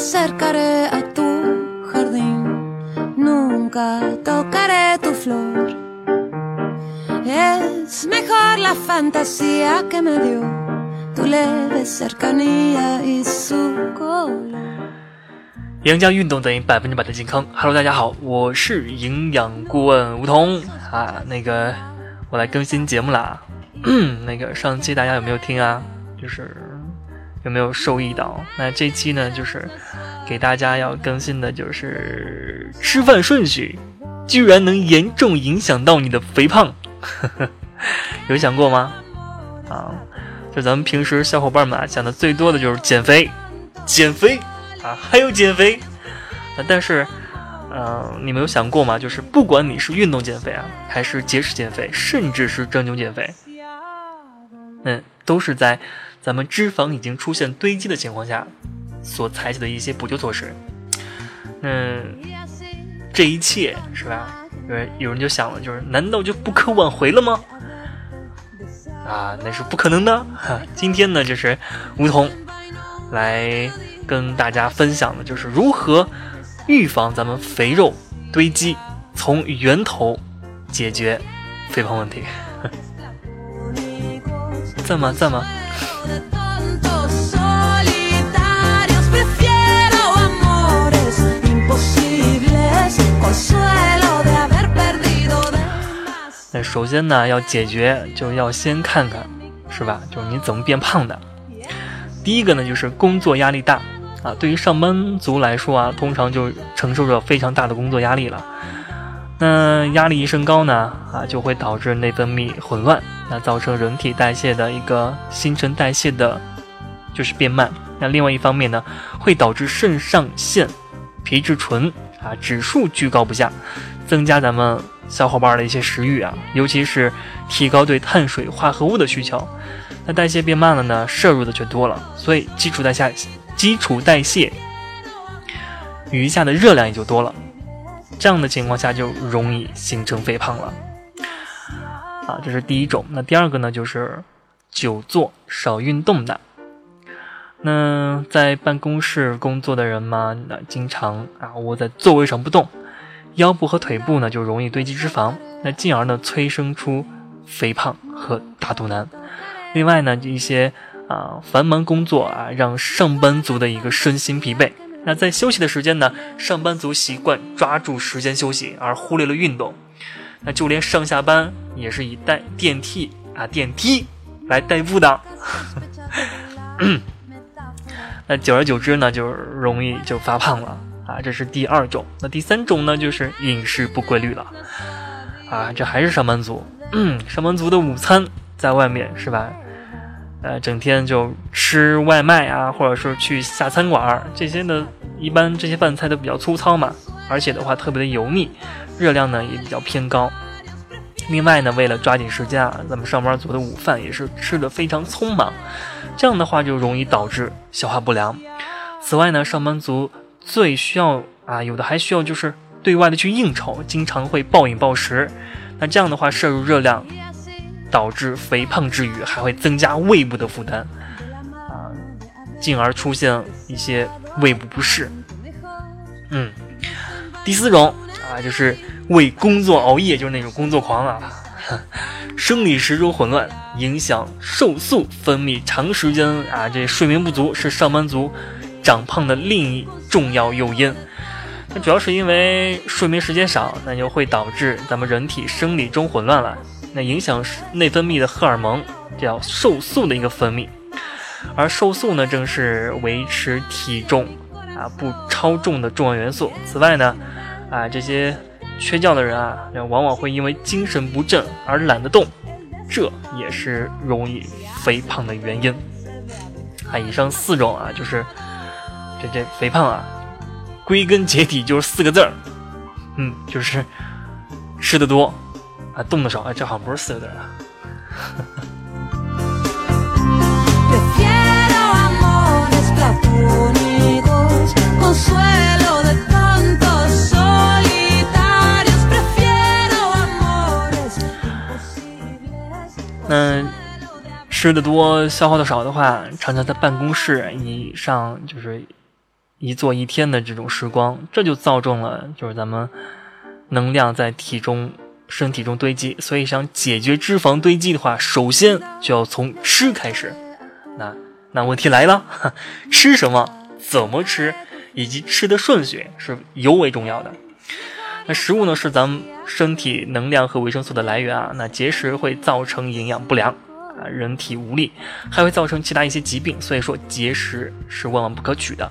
acercaré a tu jardín, nunca tocaré tu flor. Es mejor la fantasía que me dio tu leve cercanía y su color. 营养运动等于百分之百的健康。Hello，大家好，我是营养顾问吴桐啊。那个，我来更新节目啦。那个上期大家有没有听啊？就是有没有受益到？那这期呢，就是给大家要更新的，就是吃饭顺序居然能严重影响到你的肥胖，有想过吗？啊，就咱们平时小伙伴们啊，想的最多的就是减肥，减肥。啊，还有减肥，但是，嗯，你没有想过吗？就是不管你是运动减肥啊，还是节食减肥，甚至是正经减肥，嗯，都是在咱们脂肪已经出现堆积的情况下所采取的一些补救措施。嗯，这一切是吧？有人有人就想了，就是难道就不可挽回了吗？啊，那是不可能的。哈今天呢，就是梧桐来。跟大家分享的就是如何预防咱们肥肉堆积，从源头解决肥胖问题。在吗？在吗？那首先呢，要解决就要先看看，是吧？就是你怎么变胖的。第一个呢，就是工作压力大。啊，对于上班族来说啊，通常就承受着非常大的工作压力了。那压力一升高呢，啊，就会导致内分泌混乱，那造成人体代谢的一个新陈代谢的，就是变慢。那另外一方面呢，会导致肾上腺皮质醇啊指数居高不下，增加咱们小伙伴的一些食欲啊，尤其是提高对碳水化合物的需求。那代谢变慢了呢，摄入的却多了，所以基础代谢。基础代谢余下的热量也就多了，这样的情况下就容易形成肥胖了。啊，这是第一种。那第二个呢，就是久坐少运动的。那在办公室工作的人嘛，那经常啊窝在座位上不动，腰部和腿部呢就容易堆积脂肪，那进而呢催生出肥胖和大肚腩。另外呢，一些。啊，繁忙工作啊，让上班族的一个身心疲惫。那在休息的时间呢，上班族习惯抓住时间休息，而忽略了运动。那就连上下班也是以带电梯啊电梯来代步的。那久而久之呢，就容易就发胖了啊。这是第二种。那第三种呢，就是饮食不规律了。啊，这还是上班族。嗯上班族的午餐在外面是吧？呃，整天就吃外卖啊，或者说去下餐馆儿这些呢，一般这些饭菜都比较粗糙嘛，而且的话特别的油腻，热量呢也比较偏高。另外呢，为了抓紧时间啊，咱们上班族的午饭也是吃的非常匆忙，这样的话就容易导致消化不良。此外呢，上班族最需要啊，有的还需要就是对外的去应酬，经常会暴饮暴食，那这样的话摄入热量。导致肥胖之余，还会增加胃部的负担，啊，进而出现一些胃部不适。嗯，第四种啊，就是为工作熬夜，就是那种工作狂啊，生理时钟混乱，影响瘦素分泌，长时间啊，这睡眠不足是上班族长胖的另一重要诱因。那主要是因为睡眠时间少，那就会导致咱们人体生理钟混乱了。那影响内分泌的荷尔蒙叫瘦素的一个分泌，而瘦素呢，正是维持体重啊不超重的重要元素。此外呢，啊这些缺觉的人啊，往往会因为精神不振而懒得动，这也是容易肥胖的原因。啊，以上四种啊，就是这这肥胖啊，归根结底就是四个字儿，嗯，就是吃的多。啊，动的少，哎，这好像不是四个字啊。那吃的多，消耗的少的话，常常在办公室以上就是一坐一天的这种时光，这就造成了就是咱们能量在体中、身体中堆积。所以想解决脂肪堆积的话，首先就要从吃开始。那那问题来了，吃什么？怎么吃？以及吃的顺序是尤为重要的。那食物呢，是咱们身体能量和维生素的来源啊。那节食会造成营养不良啊，人体无力，还会造成其他一些疾病。所以说节食是万万不可取的。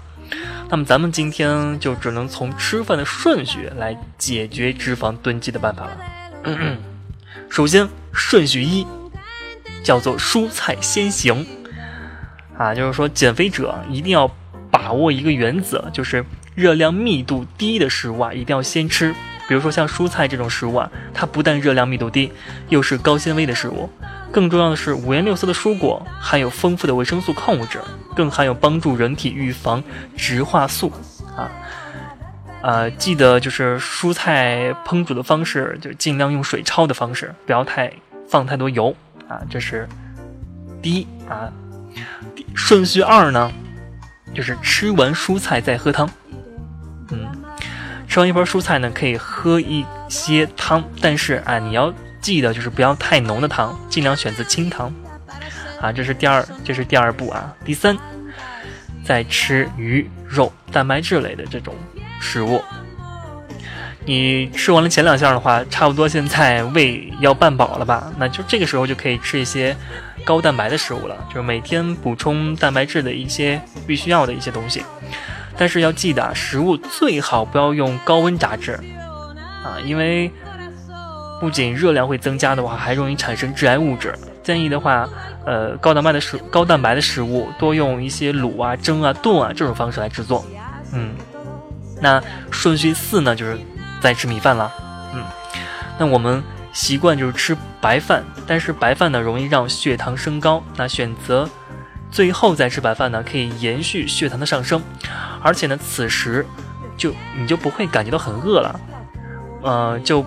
那么咱们今天就只能从吃饭的顺序来解决脂肪囤积的办法了。首先，顺序一叫做蔬菜先行啊，就是说减肥者一定要把握一个原则，就是热量密度低的食物啊，一定要先吃。比如说像蔬菜这种食物啊，它不但热量密度低，又是高纤维的食物。更重要的是，五颜六色的蔬果含有丰富的维生素、矿物质，更含有帮助人体预防植化素。啊，呃，记得就是蔬菜烹煮的方式，就尽量用水焯的方式，不要太放太多油啊。这是第一啊。顺序二呢，就是吃完蔬菜再喝汤。嗯。吃完一盘蔬菜呢，可以喝一些汤，但是啊，你要记得就是不要太浓的汤，尽量选择清汤。啊，这是第二，这是第二步啊。第三，再吃鱼肉、蛋白质类的这种食物。你吃完了前两项的话，差不多现在胃要半饱了吧？那就这个时候就可以吃一些高蛋白的食物了，就是每天补充蛋白质的一些必须要的一些东西。但是要记得啊，食物最好不要用高温炸制，啊，因为不仅热量会增加的话，还容易产生致癌物质。建议的话，呃，高蛋白的食高蛋白的食物多用一些卤啊、蒸啊、炖啊这种方式来制作。嗯，那顺序四呢，就是再吃米饭了。嗯，那我们习惯就是吃白饭，但是白饭呢容易让血糖升高，那选择最后再吃白饭呢，可以延续血糖的上升。而且呢，此时就你就不会感觉到很饿了，呃，就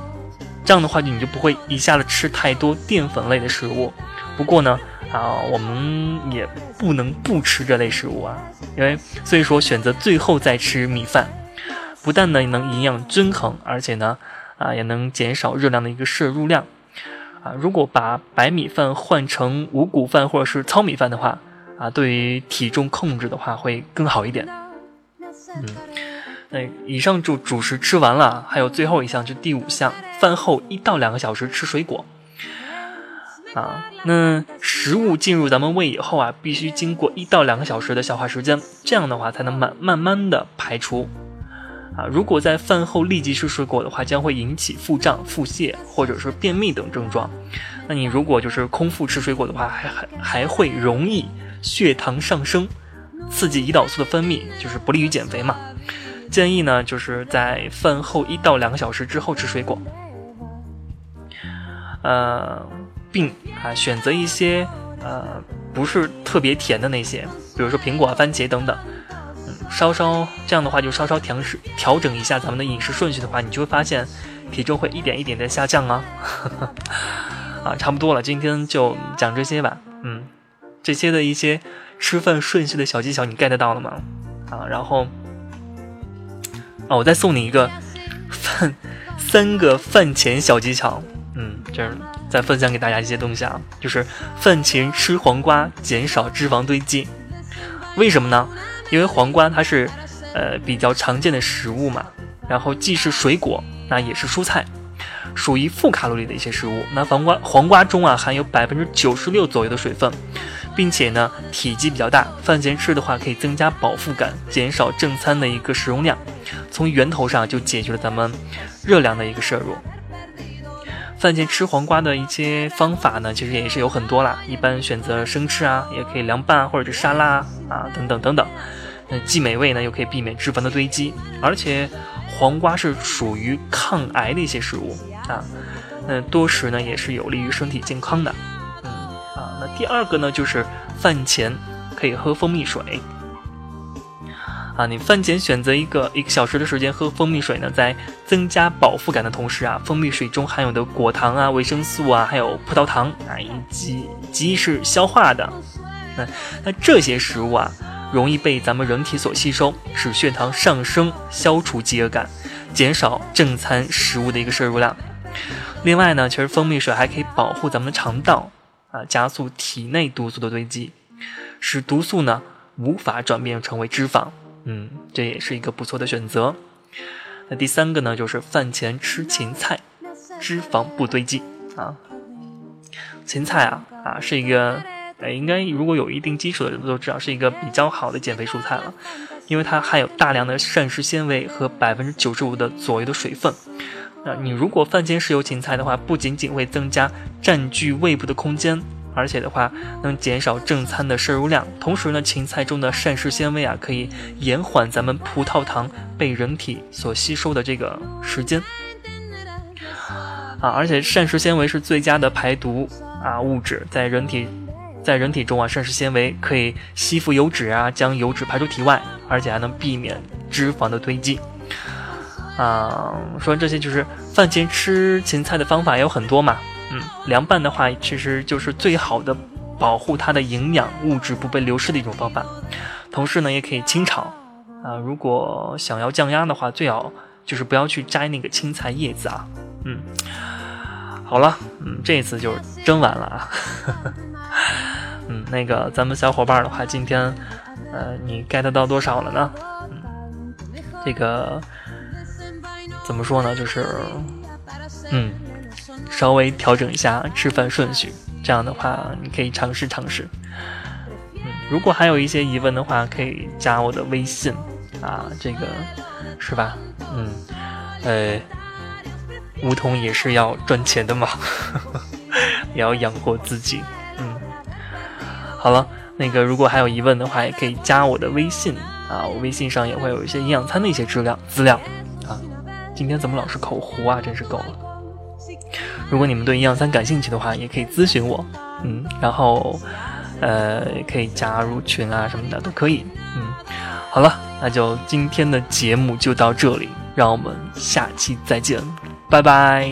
这样的话，你就不会一下子吃太多淀粉类的食物。不过呢，啊，我们也不能不吃这类食物啊，因为所以说选择最后再吃米饭，不但呢能营养均衡，而且呢，啊也能减少热量的一个摄入量。啊，如果把白米饭换成五谷饭或者是糙米饭的话，啊，对于体重控制的话会更好一点。嗯，那以上就主食吃完了，还有最后一项，就第五项，饭后一到两个小时吃水果。啊，那食物进入咱们胃以后啊，必须经过一到两个小时的消化时间，这样的话才能慢慢慢的排出。啊，如果在饭后立即吃水果的话，将会引起腹胀、腹泻或者是便秘等症状。那你如果就是空腹吃水果的话，还还还会容易血糖上升。刺激胰岛素的分泌，就是不利于减肥嘛。建议呢，就是在饭后一到两个小时之后吃水果，呃，并啊选择一些呃不是特别甜的那些，比如说苹果、番茄等等。稍稍这样的话，就稍稍调食调整一下咱们的饮食顺序的话，你就会发现体重会一点一点的下降啊。啊，差不多了，今天就讲这些吧。嗯，这些的一些。吃饭顺序的小技巧你 get 到了吗？啊，然后，啊，我再送你一个饭三个饭前小技巧。嗯，就是再分享给大家一些东西啊，就是饭前吃黄瓜，减少脂肪堆积。为什么呢？因为黄瓜它是呃比较常见的食物嘛，然后既是水果，那也是蔬菜，属于负卡路里的一些食物。那黄瓜黄瓜中啊含有百分之九十六左右的水分。并且呢，体积比较大，饭前吃的话可以增加饱腹感，减少正餐的一个食用量，从源头上就解决了咱们热量的一个摄入。饭前吃黄瓜的一些方法呢，其实也是有很多啦，一般选择生吃啊，也可以凉拌或者是沙拉啊，等等等等。那既美味呢，又可以避免脂肪的堆积，而且黄瓜是属于抗癌的一些食物啊，那多食呢也是有利于身体健康的。嗯啊那第二个呢，就是饭前可以喝蜂蜜水啊。你饭前选择一个一个小时的时间喝蜂蜜水呢，在增加饱腹感的同时啊，蜂蜜水中含有的果糖啊、维生素啊，还有葡萄糖啊，以及极易是消化的。那那这些食物啊，容易被咱们人体所吸收，使血糖上升，消除饥饿感，减少正餐食物的一个摄入量。另外呢，其实蜂蜜水还可以保护咱们的肠道啊，加速体内毒素的堆积，使毒素呢无法转变成为脂肪。嗯，这也是一个不错的选择。那第三个呢，就是饭前吃芹菜，脂肪不堆积啊。芹菜啊啊是一个，呃，应该如果有一定基础的人都知道是一个比较好的减肥蔬菜了，因为它含有大量的膳食纤维和百分之九十五的左右的水分。那，你如果饭前食用芹菜的话，不仅仅会增加占据胃部的空间，而且的话能减少正餐的摄入量。同时呢，芹菜中的膳食纤维啊，可以延缓咱们葡萄糖被人体所吸收的这个时间。啊，而且膳食纤维是最佳的排毒啊物质，在人体，在人体中啊，膳食纤维可以吸附油脂啊，将油脂排出体外，而且还能避免脂肪的堆积。啊，说完这些就是饭前吃芹菜的方法也有很多嘛。嗯，凉拌的话，其实就是最好的保护它的营养物质不被流失的一种方法。同时呢，也可以清炒。啊，如果想要降压的话，最好就是不要去摘那个青菜叶子啊。嗯，好了，嗯，这次就是蒸完了啊。嗯，那个咱们小伙伴的话，今天，呃，你 get 到多少了呢？嗯，这个。怎么说呢？就是，嗯，稍微调整一下吃饭顺序，这样的话你可以尝试尝试。嗯，如果还有一些疑问的话，可以加我的微信啊，这个是吧？嗯，呃，梧桐也是要赚钱的嘛，也要养活自己。好了，那个如果还有疑问的话，也可以加我的微信啊，我微信上也会有一些营养餐的一些资料资料啊。今天怎么老是口糊啊？真是够了。如果你们对营养餐感兴趣的话，也可以咨询我，嗯，然后，呃，可以加入群啊什么的都可以，嗯。好了，那就今天的节目就到这里，让我们下期再见，拜拜。